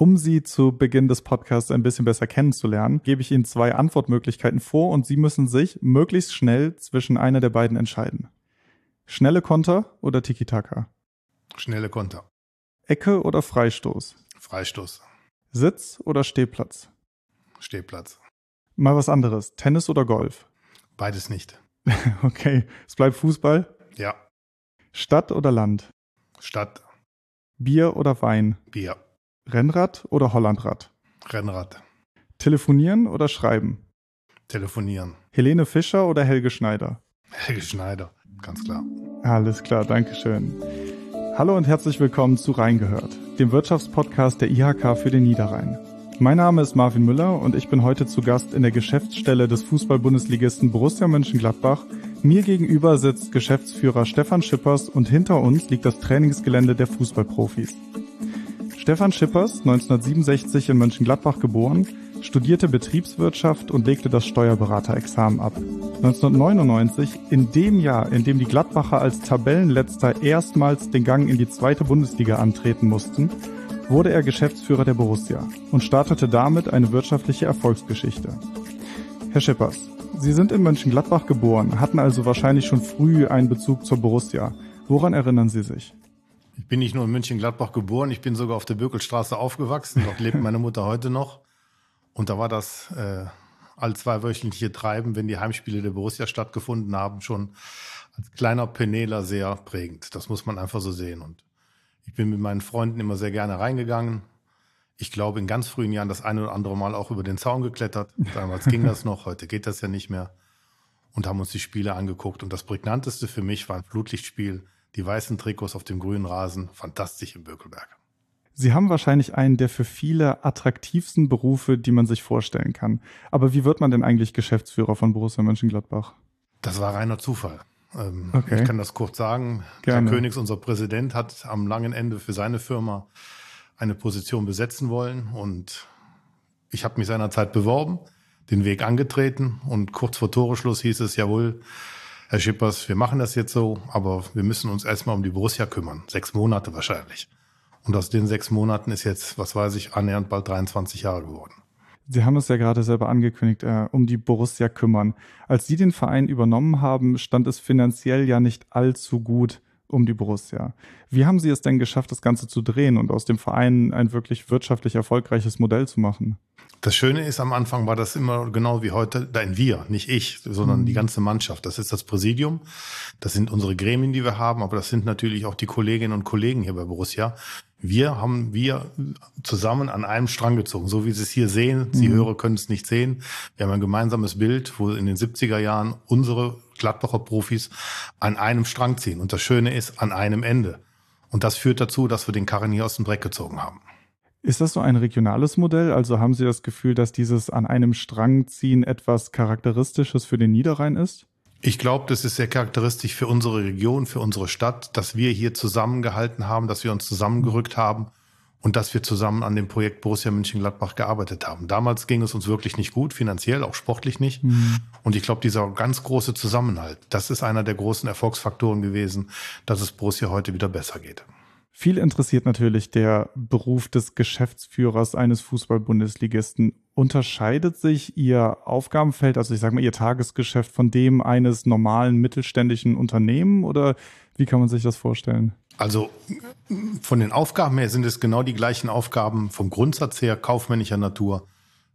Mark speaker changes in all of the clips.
Speaker 1: Um Sie zu Beginn des Podcasts ein bisschen besser kennenzulernen, gebe ich Ihnen zwei Antwortmöglichkeiten vor und Sie müssen sich möglichst schnell zwischen einer der beiden entscheiden. Schnelle Konter oder Tiki-Taka?
Speaker 2: Schnelle Konter.
Speaker 1: Ecke oder Freistoß?
Speaker 2: Freistoß.
Speaker 1: Sitz oder Stehplatz?
Speaker 2: Stehplatz.
Speaker 1: Mal was anderes. Tennis oder Golf?
Speaker 2: Beides nicht.
Speaker 1: okay. Es bleibt Fußball?
Speaker 2: Ja.
Speaker 1: Stadt oder Land?
Speaker 2: Stadt.
Speaker 1: Bier oder Wein?
Speaker 2: Bier.
Speaker 1: Rennrad oder Hollandrad?
Speaker 2: Rennrad.
Speaker 1: Telefonieren oder schreiben?
Speaker 2: Telefonieren.
Speaker 1: Helene Fischer oder Helge Schneider?
Speaker 2: Helge Schneider, ganz klar.
Speaker 1: Alles klar, Dankeschön. Hallo und herzlich willkommen zu Rheingehört, dem Wirtschaftspodcast der IHK für den Niederrhein. Mein Name ist Marvin Müller und ich bin heute zu Gast in der Geschäftsstelle des Fußball-Bundesligisten Borussia Mönchengladbach. Mir gegenüber sitzt Geschäftsführer Stefan Schippers und hinter uns liegt das Trainingsgelände der Fußballprofis. Stefan Schippers, 1967 in Mönchengladbach geboren, studierte Betriebswirtschaft und legte das Steuerberaterexamen ab. 1999, in dem Jahr, in dem die Gladbacher als Tabellenletzter erstmals den Gang in die zweite Bundesliga antreten mussten, wurde er Geschäftsführer der Borussia und startete damit eine wirtschaftliche Erfolgsgeschichte. Herr Schippers, Sie sind in Mönchengladbach geboren, hatten also wahrscheinlich schon früh einen Bezug zur Borussia. Woran erinnern Sie sich?
Speaker 2: Ich bin nicht nur in Mönchengladbach geboren, ich bin sogar auf der Bökelstraße aufgewachsen. Dort lebt meine Mutter heute noch. Und da war das äh, all zweiwöchentliche Treiben, wenn die Heimspiele der Borussia stattgefunden haben, schon als kleiner Peneler sehr prägend. Das muss man einfach so sehen. Und ich bin mit meinen Freunden immer sehr gerne reingegangen. Ich glaube, in ganz frühen Jahren das eine oder andere Mal auch über den Zaun geklettert. Damals ging das noch, heute geht das ja nicht mehr. Und haben uns die Spiele angeguckt. Und das prägnanteste für mich war ein Flutlichtspiel. Die weißen Trikots auf dem grünen Rasen. Fantastisch im Bökelberg.
Speaker 1: Sie haben wahrscheinlich einen der für viele attraktivsten Berufe, die man sich vorstellen kann. Aber wie wird man denn eigentlich Geschäftsführer von Borussia Mönchengladbach?
Speaker 2: Das war reiner Zufall. Ähm, okay. Ich kann das kurz sagen. Gerne. Herr Königs, unser Präsident, hat am langen Ende für seine Firma eine Position besetzen wollen und ich habe mich seinerzeit beworben, den Weg angetreten und kurz vor Toreschluss hieß es, jawohl, Herr Schippers, wir machen das jetzt so, aber wir müssen uns erstmal um die Borussia kümmern. Sechs Monate wahrscheinlich. Und aus den sechs Monaten ist jetzt, was weiß ich, annähernd bald 23 Jahre geworden.
Speaker 1: Sie haben es ja gerade selber angekündigt, äh, um die Borussia kümmern. Als Sie den Verein übernommen haben, stand es finanziell ja nicht allzu gut um die Borussia. Wie haben Sie es denn geschafft, das Ganze zu drehen und aus dem Verein ein wirklich wirtschaftlich erfolgreiches Modell zu machen?
Speaker 2: Das Schöne ist, am Anfang war das immer genau wie heute, dein Wir, nicht ich, sondern mhm. die ganze Mannschaft. Das ist das Präsidium, das sind unsere Gremien, die wir haben, aber das sind natürlich auch die Kolleginnen und Kollegen hier bei Borussia. Wir haben wir zusammen an einem Strang gezogen, so wie Sie es hier sehen. Sie mhm. Hörer können es nicht sehen. Wir haben ein gemeinsames Bild, wo in den 70er Jahren unsere Gladbacher Profis an einem Strang ziehen. Und das Schöne ist, an einem Ende. Und das führt dazu, dass wir den Karren hier aus dem Dreck gezogen haben.
Speaker 1: Ist das so ein regionales Modell? Also haben Sie das Gefühl, dass dieses an einem Strang ziehen etwas Charakteristisches für den Niederrhein ist?
Speaker 2: Ich glaube, das ist sehr charakteristisch für unsere Region, für unsere Stadt, dass wir hier zusammengehalten haben, dass wir uns zusammengerückt haben und dass wir zusammen an dem Projekt Borussia Mönchengladbach gearbeitet haben. Damals ging es uns wirklich nicht gut, finanziell, auch sportlich nicht. Mhm. Und ich glaube, dieser ganz große Zusammenhalt, das ist einer der großen Erfolgsfaktoren gewesen, dass es Borussia heute wieder besser geht.
Speaker 1: Viel interessiert natürlich der Beruf des Geschäftsführers eines Fußball-Bundesligisten. Unterscheidet sich Ihr Aufgabenfeld, also ich sage mal Ihr Tagesgeschäft von dem eines normalen mittelständischen Unternehmen oder wie kann man sich das vorstellen?
Speaker 2: Also von den Aufgaben her sind es genau die gleichen Aufgaben vom Grundsatz her kaufmännischer Natur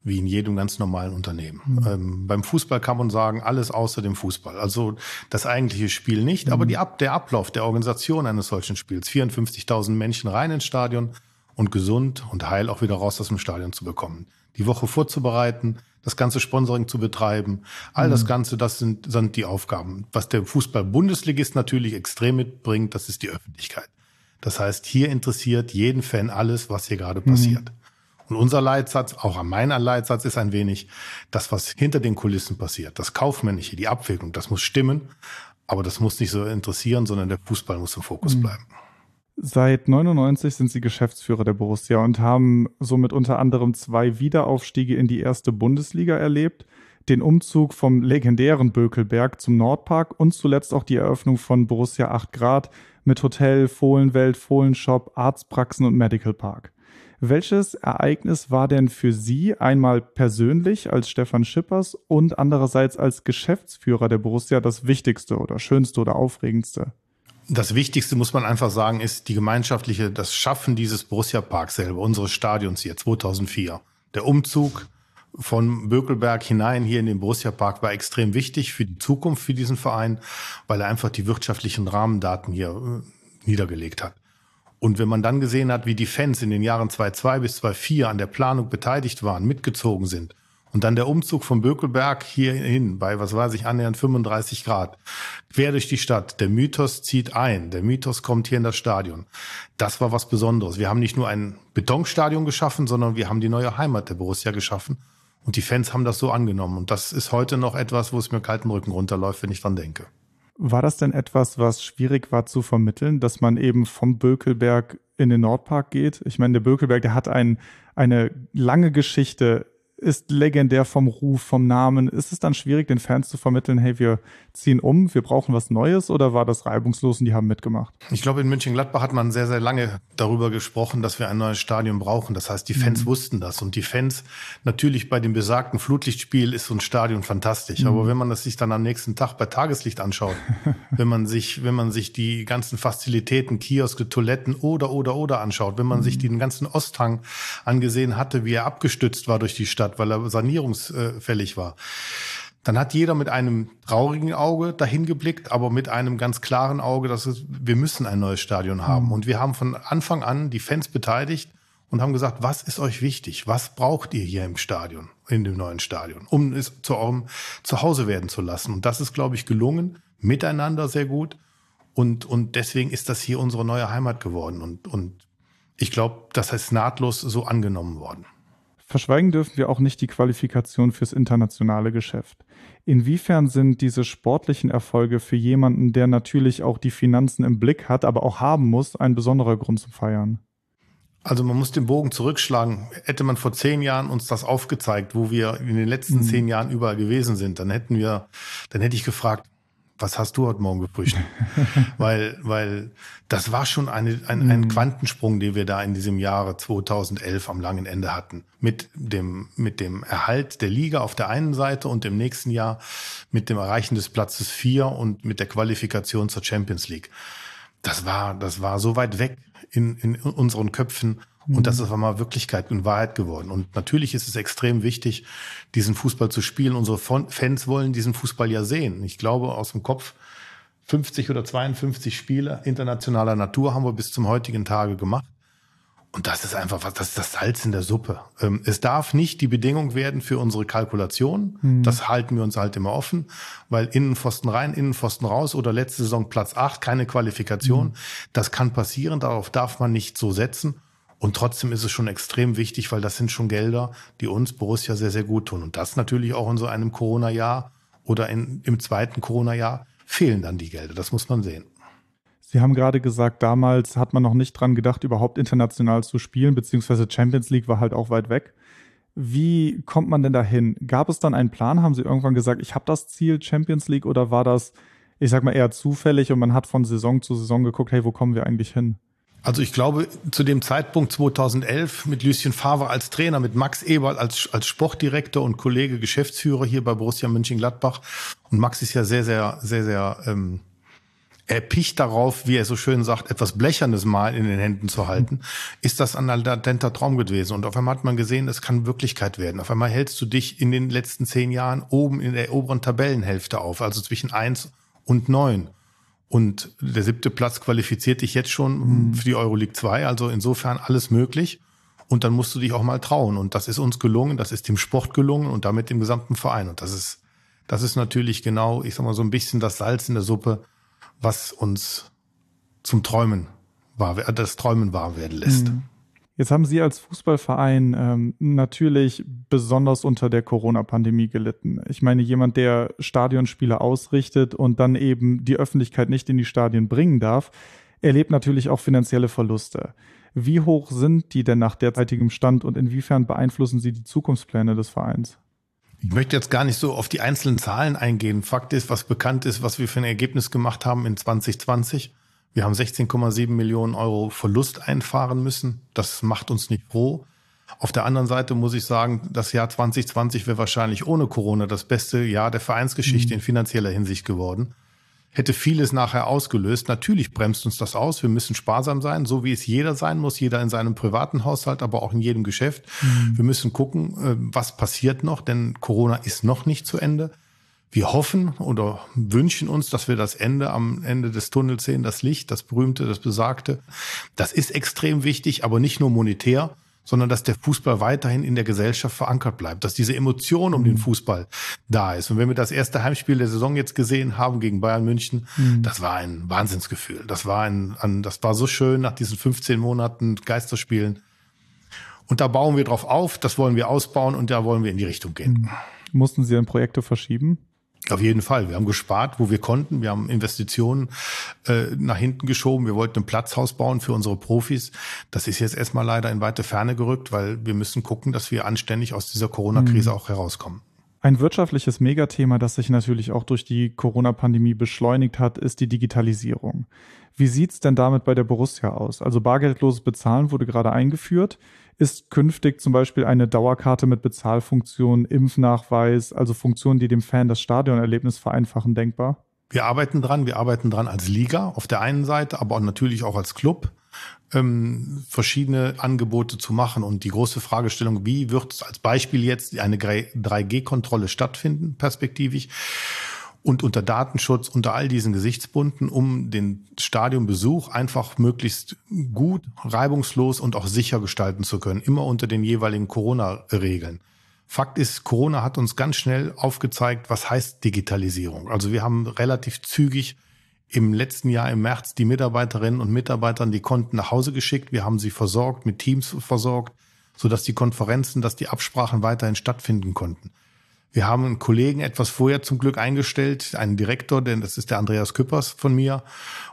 Speaker 2: wie in jedem ganz normalen Unternehmen. Mhm. Ähm, beim Fußball kann man sagen, alles außer dem Fußball. Also das eigentliche Spiel nicht, mhm. aber die Ab der Ablauf der Organisation eines solchen Spiels. 54.000 Menschen rein ins Stadion und gesund und heil auch wieder raus aus dem Stadion zu bekommen. Die Woche vorzubereiten, das ganze Sponsoring zu betreiben, all mhm. das Ganze, das sind, sind die Aufgaben. Was der Fußball-Bundesligist natürlich extrem mitbringt, das ist die Öffentlichkeit. Das heißt, hier interessiert jeden Fan alles, was hier gerade passiert. Mhm. Und unser Leitsatz, auch mein Leitsatz ist ein wenig, das, was hinter den Kulissen passiert, das Kaufmännische, die Abwägung, das muss stimmen, aber das muss nicht so interessieren, sondern der Fußball muss im Fokus mhm. bleiben.
Speaker 1: Seit 99 sind Sie Geschäftsführer der Borussia und haben somit unter anderem zwei Wiederaufstiege in die erste Bundesliga erlebt, den Umzug vom legendären Bökelberg zum Nordpark und zuletzt auch die Eröffnung von Borussia 8 Grad mit Hotel, Fohlenwelt, Fohlenshop, Arztpraxen und Medical Park. Welches Ereignis war denn für Sie einmal persönlich als Stefan Schippers und andererseits als Geschäftsführer der Borussia das Wichtigste oder Schönste oder Aufregendste?
Speaker 2: Das Wichtigste muss man einfach sagen, ist die gemeinschaftliche, das Schaffen dieses Borussia Parks selber, unseres Stadions hier 2004. Der Umzug von Bökelberg hinein hier in den Borussia Park war extrem wichtig für die Zukunft für diesen Verein, weil er einfach die wirtschaftlichen Rahmendaten hier äh, niedergelegt hat. Und wenn man dann gesehen hat, wie die Fans in den Jahren 2002 bis 2004 an der Planung beteiligt waren, mitgezogen sind, und dann der Umzug von Bökelberg hierhin bei, was weiß ich, annähernd 35 Grad, quer durch die Stadt. Der Mythos zieht ein. Der Mythos kommt hier in das Stadion. Das war was Besonderes. Wir haben nicht nur ein Betonstadion geschaffen, sondern wir haben die neue Heimat der Borussia geschaffen. Und die Fans haben das so angenommen. Und das ist heute noch etwas, wo es mir kalten Rücken runterläuft, wenn ich dran denke.
Speaker 1: War das denn etwas, was schwierig war zu vermitteln, dass man eben vom Bökelberg in den Nordpark geht? Ich meine, der Bökelberg, der hat ein, eine lange Geschichte ist legendär vom Ruf, vom Namen. Ist es dann schwierig, den Fans zu vermitteln, hey, wir ziehen um, wir brauchen was Neues oder war das reibungslos und die haben mitgemacht?
Speaker 2: Ich glaube, in München-Gladbach hat man sehr, sehr lange darüber gesprochen, dass wir ein neues Stadion brauchen. Das heißt, die Fans mhm. wussten das und die Fans, natürlich bei dem besagten Flutlichtspiel ist so ein Stadion fantastisch. Mhm. Aber wenn man das sich dann am nächsten Tag bei Tageslicht anschaut, wenn man sich, wenn man sich die ganzen Fazilitäten, Kioske, Toiletten oder, oder, oder anschaut, wenn man mhm. sich den ganzen Osthang angesehen hatte, wie er abgestützt war durch die Stadt, Stadt, weil er sanierungsfällig war. Dann hat jeder mit einem traurigen Auge dahin geblickt, aber mit einem ganz klaren Auge, dass es, wir müssen ein neues Stadion haben. Mhm. Und wir haben von Anfang an die Fans beteiligt und haben gesagt, was ist euch wichtig? Was braucht ihr hier im Stadion, in dem neuen Stadion, um es zu eurem Zuhause werden zu lassen? Und das ist, glaube ich, gelungen, miteinander sehr gut. Und, und deswegen ist das hier unsere neue Heimat geworden. Und, und ich glaube, das ist nahtlos so angenommen worden.
Speaker 1: Verschweigen dürfen wir auch nicht die Qualifikation fürs internationale Geschäft. Inwiefern sind diese sportlichen Erfolge für jemanden, der natürlich auch die Finanzen im Blick hat, aber auch haben muss, ein besonderer Grund zum Feiern?
Speaker 2: Also man muss den Bogen zurückschlagen. Hätte man vor zehn Jahren uns das aufgezeigt, wo wir in den letzten mhm. zehn Jahren überall gewesen sind, dann hätten wir, dann hätte ich gefragt, was hast du heute Morgen gefrühstückt? weil, weil das war schon eine, ein, ein mhm. Quantensprung, den wir da in diesem Jahre 2011 am langen Ende hatten. Mit dem, mit dem Erhalt der Liga auf der einen Seite und im nächsten Jahr mit dem Erreichen des Platzes vier und mit der Qualifikation zur Champions League. Das war, das war so weit weg in, in unseren Köpfen und das mhm. ist auf einmal Wirklichkeit und Wahrheit geworden. Und natürlich ist es extrem wichtig, diesen Fußball zu spielen. Unsere Fans wollen diesen Fußball ja sehen. Ich glaube, aus dem Kopf 50 oder 52 Spiele internationaler Natur haben wir bis zum heutigen Tage gemacht. Und das ist einfach was, das ist das Salz in der Suppe. Ähm, es darf nicht die Bedingung werden für unsere Kalkulation. Mhm. Das halten wir uns halt immer offen, weil Innenpfosten rein, Innenpfosten raus oder letzte Saison Platz 8, keine Qualifikation. Mhm. Das kann passieren, darauf darf man nicht so setzen. Und trotzdem ist es schon extrem wichtig, weil das sind schon Gelder, die uns Borussia sehr, sehr gut tun. Und das natürlich auch in so einem Corona-Jahr oder in, im zweiten Corona-Jahr fehlen dann die Gelder. Das muss man sehen.
Speaker 1: Sie haben gerade gesagt, damals hat man noch nicht dran gedacht, überhaupt international zu spielen, beziehungsweise Champions League war halt auch weit weg. Wie kommt man denn dahin? Gab es dann einen Plan? Haben Sie irgendwann gesagt, ich habe das Ziel Champions League oder war das, ich sag mal, eher zufällig und man hat von Saison zu Saison geguckt, hey, wo kommen wir eigentlich hin?
Speaker 2: Also ich glaube, zu dem Zeitpunkt 2011 mit Lucien Favre als Trainer, mit Max Eberl als, als Sportdirektor und Kollege Geschäftsführer hier bei Borussia Mönchengladbach. Und Max ist ja sehr, sehr, sehr, sehr ähm, erpicht darauf, wie er so schön sagt, etwas Blechernes mal in den Händen zu halten, ist das ein latenter Traum gewesen. Und auf einmal hat man gesehen, es kann Wirklichkeit werden. Auf einmal hältst du dich in den letzten zehn Jahren oben in der oberen Tabellenhälfte auf, also zwischen eins und neun. Und der siebte Platz qualifiziert dich jetzt schon mhm. für die Euroleague 2. Also insofern alles möglich. Und dann musst du dich auch mal trauen. Und das ist uns gelungen, das ist dem Sport gelungen und damit dem gesamten Verein. Und das ist, das ist natürlich genau, ich sag mal, so ein bisschen das Salz in der Suppe, was uns zum Träumen wahr, das Träumen wahr werden lässt. Mhm.
Speaker 1: Jetzt haben Sie als Fußballverein ähm, natürlich besonders unter der Corona-Pandemie gelitten. Ich meine, jemand, der Stadionspiele ausrichtet und dann eben die Öffentlichkeit nicht in die Stadien bringen darf, erlebt natürlich auch finanzielle Verluste. Wie hoch sind die denn nach derzeitigem Stand und inwiefern beeinflussen sie die Zukunftspläne des Vereins?
Speaker 2: Ich möchte jetzt gar nicht so auf die einzelnen Zahlen eingehen. Fakt ist, was bekannt ist, was wir für ein Ergebnis gemacht haben in 2020 Wir haben 16,7 Millionen Euro Verlust einfahren müssen. Das macht uns nicht froh. Auf der anderen Seite muss ich sagen, das Jahr 2020 wäre wahrscheinlich ohne Corona das beste Jahr der Vereinsgeschichte mhm. in finanzieller Hinsicht geworden. Hätte vieles nachher ausgelöst. Natürlich bremst uns das aus. Wir müssen sparsam sein, so wie es jeder sein muss. Jeder in seinem privaten Haushalt, aber auch in jedem Geschäft. Mhm. Wir müssen gucken, äh, was passiert noch, denn Corona ist noch nicht zu Ende. Wir hoffen oder wünschen uns, dass wir das Ende am Ende des Tunnels sehen, das Licht, das berühmte, das besagte. Das ist extrem wichtig, aber nicht nur monetär, sondern dass der Fußball weiterhin in der Gesellschaft verankert bleibt, dass diese Emotion um den mhm. Fußball da ist. Und wenn wir das erste Heimspiel der Saison jetzt gesehen haben gegen Bayern München, mhm. das war ein Wahnsinnsgefühl. Das war ein, ein, das war so schön nach diesen 15 Monaten Geisterspielen. Und da bauen wir drauf auf, das wollen wir ausbauen und da wollen wir in die Richtung gehen. Mhm.
Speaker 1: Mussten Sie dann Projekte verschieben?
Speaker 2: Auf jeden Fall. Wir haben gespart, wo wir konnten. Wir haben Investitionen äh, nach hinten geschoben. Wir wollten ein Platzhaus bauen für unsere Profis. Das ist jetzt erstmal leider in weite Ferne gerückt, weil wir müssen gucken, dass wir anständig aus dieser Corona-Krise mhm. auch herauskommen.
Speaker 1: Ein wirtschaftliches Megathema, das sich natürlich auch durch die Corona-Pandemie beschleunigt hat, ist die Digitalisierung. Wie sieht's denn damit bei der Borussia aus? Also bargeldloses Bezahlen wurde gerade eingeführt. Ist künftig zum Beispiel eine Dauerkarte mit Bezahlfunktion, Impfnachweis, also Funktionen, die dem Fan das Stadionerlebnis vereinfachen, denkbar?
Speaker 2: Wir arbeiten dran, wir arbeiten dran als Liga auf der einen Seite, aber natürlich auch als Club ähm, verschiedene Angebote zu machen. Und die große Fragestellung, wie wird als Beispiel jetzt eine 3G-Kontrolle stattfinden, perspektivisch? Und unter Datenschutz, unter all diesen Gesichtspunkten, um den Stadionbesuch einfach möglichst gut, reibungslos und auch sicher gestalten zu können, immer unter den jeweiligen Corona-Regeln. Fakt ist, Corona hat uns ganz schnell aufgezeigt, was heißt Digitalisierung. Also wir haben relativ zügig im letzten Jahr im März die Mitarbeiterinnen und Mitarbeitern die Konten nach Hause geschickt. Wir haben sie versorgt, mit Teams versorgt, sodass die Konferenzen, dass die Absprachen weiterhin stattfinden konnten. Wir haben einen Kollegen etwas vorher zum Glück eingestellt, einen Direktor, denn das ist der Andreas Küppers von mir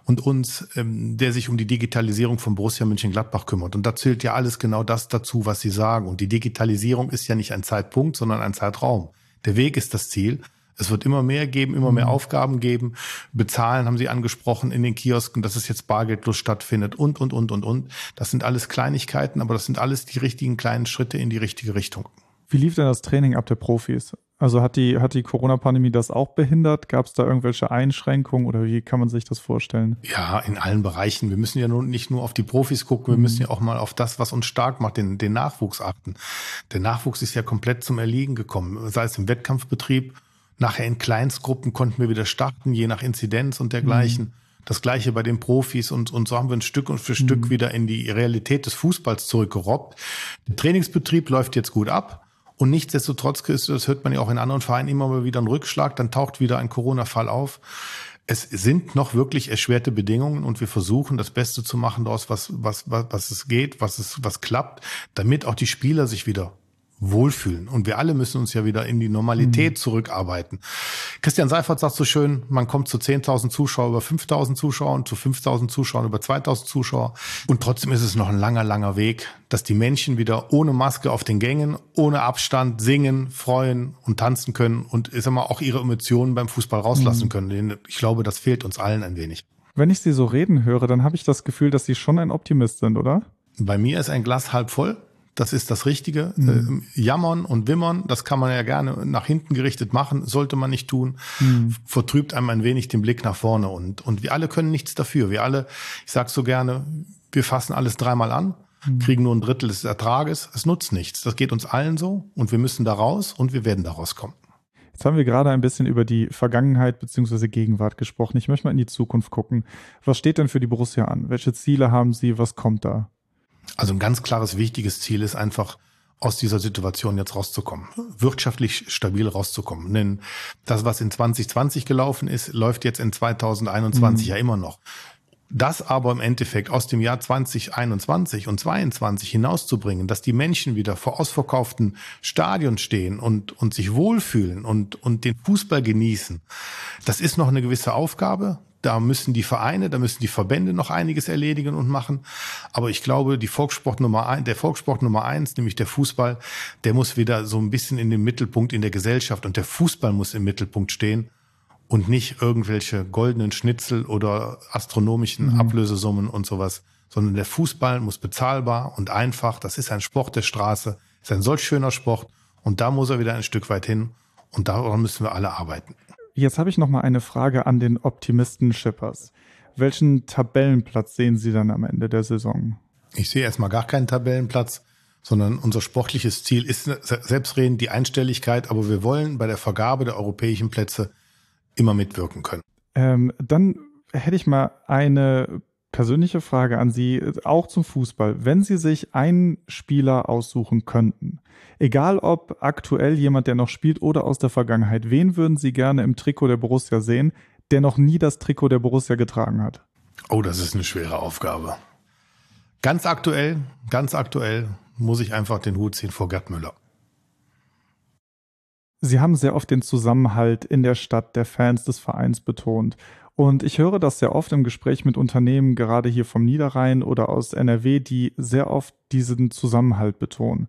Speaker 2: und uns, ähm, der sich um die Digitalisierung von Borussia Mönchengladbach kümmert. Und da zählt ja alles genau das dazu, was Sie sagen. Und die Digitalisierung ist ja nicht ein Zeitpunkt, sondern ein Zeitraum. Der Weg ist das Ziel. Es wird immer mehr geben, immer mehr mhm. Aufgaben geben. Bezahlen haben Sie angesprochen in den Kiosken, dass es jetzt bargeldlos stattfindet und, und, und, und, und. Das sind alles Kleinigkeiten, aber das sind alles die richtigen kleinen Schritte in die richtige Richtung.
Speaker 1: Wie lief denn das Training ab der Profis? Also hat die, hat die Corona-Pandemie das auch behindert? Gab es da irgendwelche Einschränkungen oder wie kann man sich das vorstellen?
Speaker 2: Ja, in allen Bereichen. Wir müssen ja nun nicht nur auf die Profis gucken, wir mhm. müssen ja auch mal auf das, was uns stark macht, den, den Nachwuchs achten. Der Nachwuchs ist ja komplett zum Erliegen gekommen, sei es im Wettkampfbetrieb. Nachher in Kleinstgruppen konnten wir wieder starten, je nach Inzidenz und dergleichen. Mhm. Das gleiche bei den Profis und, und so haben wir ein Stück und für mhm. Stück wieder in die Realität des Fußballs zurückgerobbt. Der Trainingsbetrieb läuft jetzt gut ab. Und nichtsdestotrotz, das hört man ja auch in anderen Vereinen immer mal wieder einen Rückschlag, dann taucht wieder ein Corona-Fall auf. Es sind noch wirklich erschwerte Bedingungen und wir versuchen das Beste zu machen daraus, was, was, was, was es geht, was es, was klappt, damit auch die Spieler sich wieder wohlfühlen. Und wir alle müssen uns ja wieder in die Normalität mhm. zurückarbeiten. Christian Seifert sagt so schön, man kommt zu 10.000 Zuschauer über 5.000 Zuschauer und zu 5.000 Zuschauern über 2.000 Zuschauer. Und trotzdem ist es noch ein langer, langer Weg, dass die Menschen wieder ohne Maske auf den Gängen, ohne Abstand singen, freuen und tanzen können und sag mal, auch ihre Emotionen beim Fußball rauslassen mhm. können. Ich glaube, das fehlt uns allen ein wenig.
Speaker 1: Wenn ich Sie so reden höre, dann habe ich das Gefühl, dass Sie schon ein Optimist sind, oder?
Speaker 2: Bei mir ist ein Glas halb voll. Das ist das Richtige. Mhm. Äh, jammern und wimmern, das kann man ja gerne nach hinten gerichtet machen, sollte man nicht tun. Mhm. Vertrübt einem ein wenig den Blick nach vorne. Und, und wir alle können nichts dafür. Wir alle, ich sage so gerne, wir fassen alles dreimal an, mhm. kriegen nur ein Drittel des Ertrages. Es nutzt nichts. Das geht uns allen so und wir müssen da raus und wir werden da rauskommen.
Speaker 1: Jetzt haben wir gerade ein bisschen über die Vergangenheit bzw. Gegenwart gesprochen. Ich möchte mal in die Zukunft gucken. Was steht denn für die Borussia an? Welche Ziele haben Sie? Was kommt da?
Speaker 2: Also ein ganz klares, wichtiges Ziel ist einfach, aus dieser Situation jetzt rauszukommen, wirtschaftlich stabil rauszukommen. Denn das, was in 2020 gelaufen ist, läuft jetzt in 2021 mhm. ja immer noch. Das aber im Endeffekt aus dem Jahr 2021 und 2022 hinauszubringen, dass die Menschen wieder vor ausverkauften Stadien stehen und, und sich wohlfühlen und, und den Fußball genießen, das ist noch eine gewisse Aufgabe. Da müssen die Vereine, da müssen die Verbände noch einiges erledigen und machen. Aber ich glaube, die Volkssport Nummer ein, der Volkssport Nummer eins, nämlich der Fußball, der muss wieder so ein bisschen in den Mittelpunkt in der Gesellschaft und der Fußball muss im Mittelpunkt stehen. und nicht irgendwelche goldenen Schnitzel oder astronomischen mhm. Ablösesummen und sowas, sondern der Fußball muss bezahlbar und einfach, das ist ein Sport der Straße, ist ein solch schöner Sport und da muss er wieder ein Stück weit hin und daran müssen wir alle arbeiten.
Speaker 1: Jetzt habe ich noch mal eine Frage an den Optimisten Schippers. Welchen Tabellenplatz sehen Sie dann am Ende der Saison?
Speaker 2: Ich sehe erstmal gar keinen Tabellenplatz, sondern unser sportliches Ziel ist selbstredend die Einstelligkeit, aber wir wollen bei der Vergabe der europäischen Plätze immer mitwirken können.
Speaker 1: Ähm, dann hätte ich mal eine persönliche Frage an Sie, auch zum Fußball. Wenn Sie sich einen Spieler aussuchen könnten, egal ob aktuell jemand, der noch spielt oder aus der Vergangenheit, wen würden Sie gerne im Trikot der Borussia sehen, der noch nie das Trikot der Borussia getragen hat?
Speaker 2: Oh, das ist eine schwere Aufgabe. Ganz aktuell, ganz aktuell muss ich einfach den Hut ziehen vor Gerd Müller.
Speaker 1: Sie haben sehr oft den Zusammenhalt in der Stadt der Fans des Vereins betont. Und ich höre das sehr oft im Gespräch mit Unternehmen, gerade hier vom Niederrhein oder aus NRW, die sehr oft diesen Zusammenhalt betonen.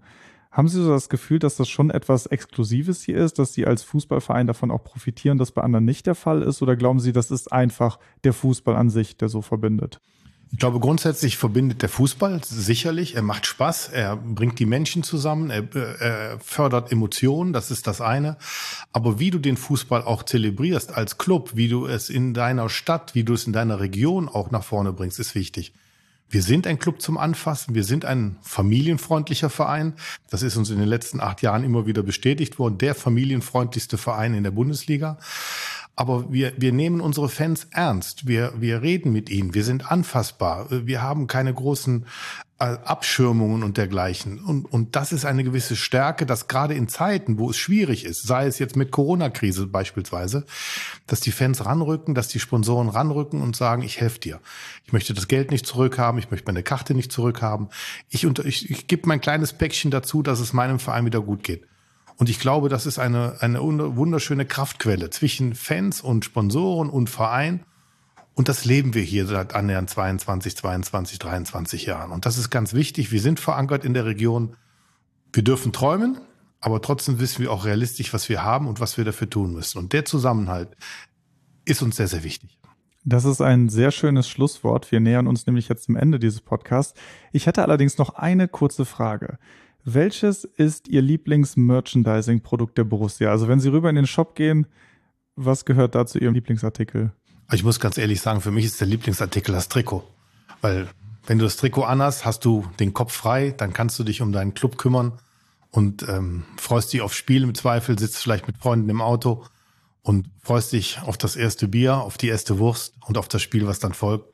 Speaker 1: Haben Sie so das Gefühl, dass das schon etwas Exklusives hier ist, dass Sie als Fußballverein davon auch profitieren, dass bei anderen nicht der Fall ist? Oder glauben Sie, das ist einfach der Fußball an sich, der so verbindet?
Speaker 2: Ich glaube, grundsätzlich verbindet der Fußball sicherlich. Er macht Spaß, er bringt die Menschen zusammen, er, er, fördert Emotionen, das ist das eine. Aber wie du den Fußball auch zelebrierst als Club, wie du es in deiner Stadt, wie du es in deiner Region auch nach vorne bringst, ist wichtig. Wir sind ein Club zum Anfassen. Wir sind ein familienfreundlicher Verein. Das ist uns in den letzten acht Jahren immer wieder bestätigt worden. Der familienfreundlichste Verein in der Bundesliga. Aber wir, wir nehmen unsere Fans ernst. Wir, wir reden mit ihnen. Wir sind anfassbar. Wir haben keine großen äh, Abschirmungen und dergleichen. Und, und das ist eine gewisse Stärke, dass gerade in Zeiten, wo es schwierig ist, sei es jetzt mit Corona-Krise beispielsweise, dass die Fans ranrücken, dass die Sponsoren ranrücken und sagen, ich helfe dir. Ich möchte das Geld nicht zurückhaben, ich möchte meine Karte nicht zurückhaben. Ich, ich, ich gebe mein kleines Päckchen dazu, dass es meinem Verein wieder gut geht. Und ich glaube, das ist eine, eine wunderschöne Kraftquelle zwischen Fans und Sponsoren und Verein. Und das leben wir hier seit annähernd 22, 22, 23 Jahren. Und das ist ganz wichtig. Wir sind verankert in der Region. Wir dürfen träumen, aber trotzdem wissen wir auch realistisch, was wir haben und was wir dafür tun müssen. Und der Zusammenhalt ist uns sehr, sehr wichtig.
Speaker 1: Das ist ein sehr schönes Schlusswort. Wir nähern uns nämlich jetzt zum Ende dieses Podcasts. Ich hätte allerdings noch eine kurze Frage. Welches ist Ihr Lieblings-Merchandising-Produkt der Borussia? Also wenn Sie rüber in den Shop gehen, was gehört da zu Ihrem Lieblingsartikel?
Speaker 2: Ich muss ganz ehrlich sagen, für mich ist der Lieblingsartikel das Trikot. Weil wenn du das Trikot anhast, hast du den Kopf frei, dann kannst du dich um deinen Club kümmern und ähm, freust dich auf Spiel im Zweifel, sitzt vielleicht mit Freunden im Auto und freust dich auf das erste Bier, auf die erste Wurst und auf das Spiel, was dann folgt.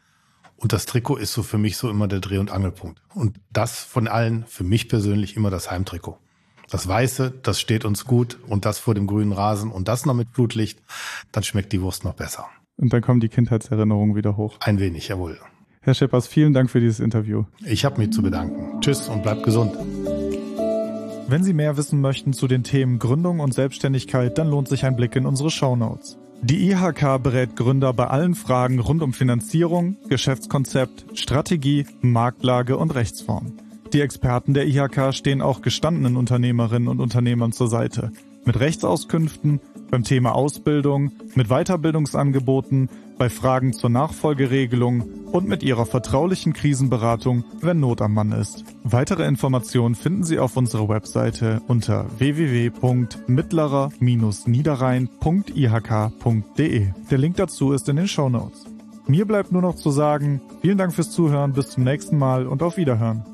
Speaker 2: Und das Trikot ist so für mich so immer der Dreh- und Angelpunkt. Und das von allen, für mich persönlich immer das Heimtrikot. Das Weiße, das steht uns gut und das vor dem grünen Rasen und das noch mit Blutlicht, dann schmeckt die Wurst noch besser.
Speaker 1: Und dann kommen die Kindheitserinnerungen wieder hoch.
Speaker 2: Ein wenig, jawohl.
Speaker 1: Herr Scheppers, vielen Dank für dieses Interview.
Speaker 2: Ich habe mich zu bedanken. Tschüss und bleibt gesund.
Speaker 1: Wenn Sie mehr wissen möchten zu den Themen Gründung und Selbstständigkeit, dann lohnt sich ein Blick in unsere Show Notes. Die IHK berät Gründer bei allen Fragen rund um Finanzierung, Geschäftskonzept, Strategie, Marktlage und Rechtsform. Die Experten der IHK stehen auch gestandenen Unternehmerinnen und Unternehmern zur Seite. Mit Rechtsauskünften, beim Thema Ausbildung, mit Weiterbildungsangeboten, bei Fragen zur Nachfolgeregelung und mit ihrer vertraulichen Krisenberatung, wenn Not am Mann ist. Weitere Informationen finden Sie auf unserer Webseite unter www.mittlerer-niederrhein.ihk.de. Der Link dazu ist in den Show Notes. Mir bleibt nur noch zu sagen, vielen Dank fürs Zuhören, bis zum nächsten Mal und auf Wiederhören.